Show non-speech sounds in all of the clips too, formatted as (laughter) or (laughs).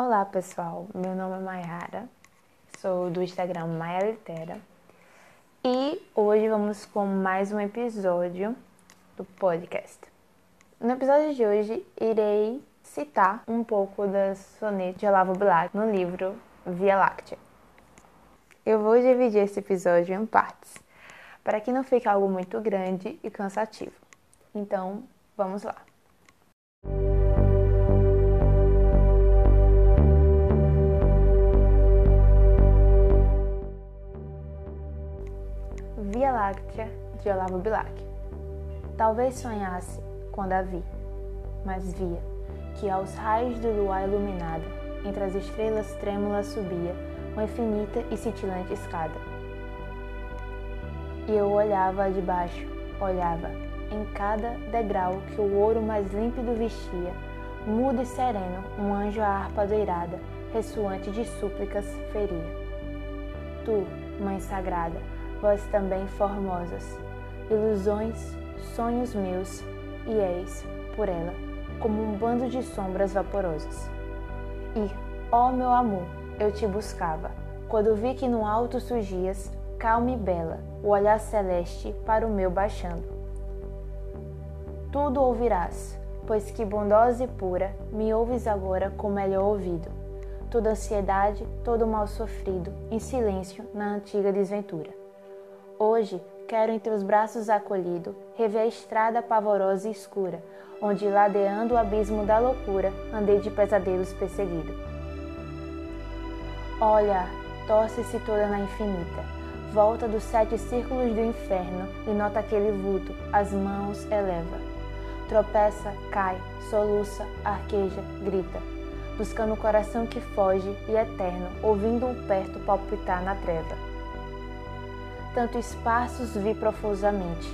Olá pessoal, meu nome é Mayara, sou do Instagram Maia Litera e hoje vamos com mais um episódio do podcast. No episódio de hoje irei citar um pouco das sonetas de Olavo Bilac no livro Via Láctea. Eu vou dividir esse episódio em partes, para que não fique algo muito grande e cansativo. Então, vamos lá. Láctea de Olavo Bilac. Talvez sonhasse quando a vi, mas via que aos raios do luar iluminada, entre as estrelas trêmulas subia uma infinita e cintilante escada. E eu olhava de baixo, olhava em cada degrau que o ouro mais límpido vestia, mudo e sereno, um anjo a harpa doirada, ressoante de súplicas, feria. Tu, Mãe Sagrada, vós também formosas, ilusões, sonhos meus, e eis, por ela, como um bando de sombras vaporosas. E, ó meu amor, eu te buscava, quando vi que no alto surgias, calma e bela, o olhar celeste para o meu baixando. Tudo ouvirás, pois que bondosa e pura, me ouves agora com melhor ouvido. Toda ansiedade, todo mal sofrido, em silêncio na antiga desventura. Hoje quero em teus braços acolhido rever a estrada pavorosa e escura, onde ladeando o abismo da loucura andei de pesadelos perseguido. Olha, torce-se toda na infinita, volta dos sete círculos do inferno e nota aquele vulto, as mãos eleva. Tropeça, cai, soluça, arqueja, grita, buscando o coração que foge e eterno, ouvindo-o perto palpitar na treva tanto espaços vi profusamente,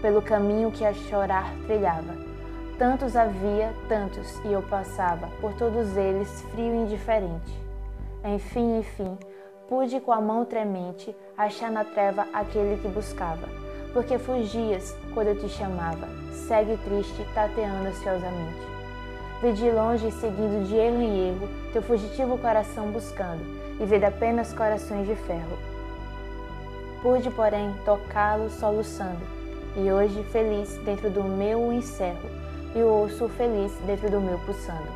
pelo caminho que a chorar trilhava. Tantos havia, tantos, e eu passava, por todos eles frio e indiferente. Enfim, enfim, pude com a mão tremente achar na treva aquele que buscava, porque fugias quando eu te chamava, segue triste, tateando ansiosamente. Vi de longe, seguindo de erro em erro, teu fugitivo coração buscando, e vede apenas corações de ferro Pude, porém, tocá-lo soluçando, e hoje feliz dentro do meu encerro, e o ouço feliz dentro do meu pulsando.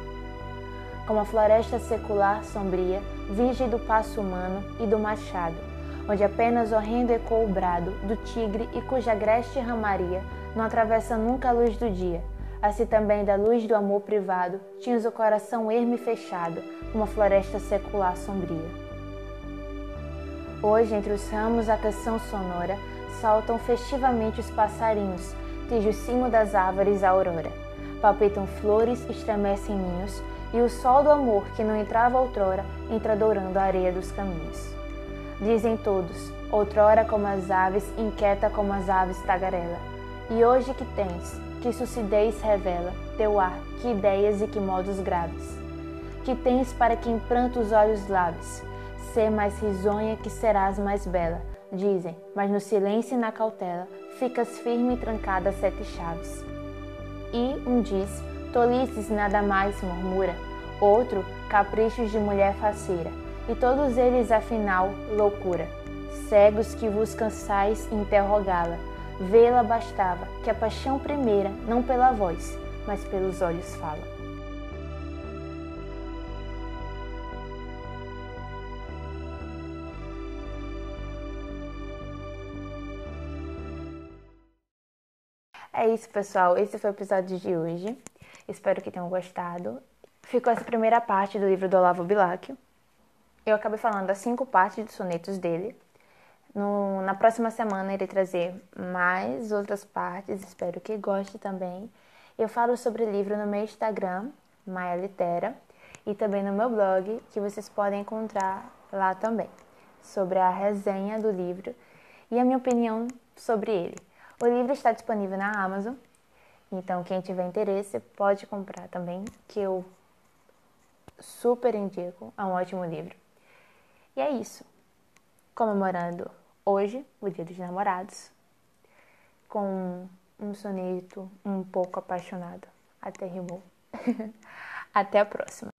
Como a floresta secular sombria, virgem do passo humano e do machado, onde apenas horrendo ecoa o brado do tigre e cuja agreste ramaria não atravessa nunca a luz do dia, assim também da luz do amor privado, tinhas o coração ermo e fechado, como a floresta secular sombria. Hoje, entre os ramos, a canção sonora saltam festivamente os passarinhos, desde o cimo das árvores a aurora. Palpitam flores, estremecem ninhos, e o sol do amor que não entrava outrora entra dourando a areia dos caminhos. Dizem todos, outrora como as aves, inquieta como as aves tagarela. E hoje que tens, que sucidez revela, teu ar, que ideias e que modos graves. Que tens para que em pranto os olhos laves, ser mais risonha que serás mais bela, dizem, mas no silêncio e na cautela ficas firme e trancada sete chaves. E um diz, tolices nada mais murmura, outro, caprichos de mulher faceira, e todos eles afinal loucura. Cegos que vos cansais interrogá-la, vê-la bastava, que a paixão primeira não pela voz, mas pelos olhos fala. É isso, pessoal. Esse foi o episódio de hoje. Espero que tenham gostado. Ficou essa primeira parte do livro do Olavo Bilac. Eu acabei falando das cinco partes dos sonetos dele. No, na próxima semana irei trazer mais outras partes. Espero que goste também. Eu falo sobre o livro no meu Instagram, Maia Litera, e também no meu blog, que vocês podem encontrar lá também, sobre a resenha do livro e a minha opinião sobre ele. O livro está disponível na Amazon, então quem tiver interesse pode comprar também, que eu super indico, é um ótimo livro. E é isso. Comemorando hoje, o Dia dos Namorados, com um soneto um pouco apaixonado. Até rimou. (laughs) Até a próxima.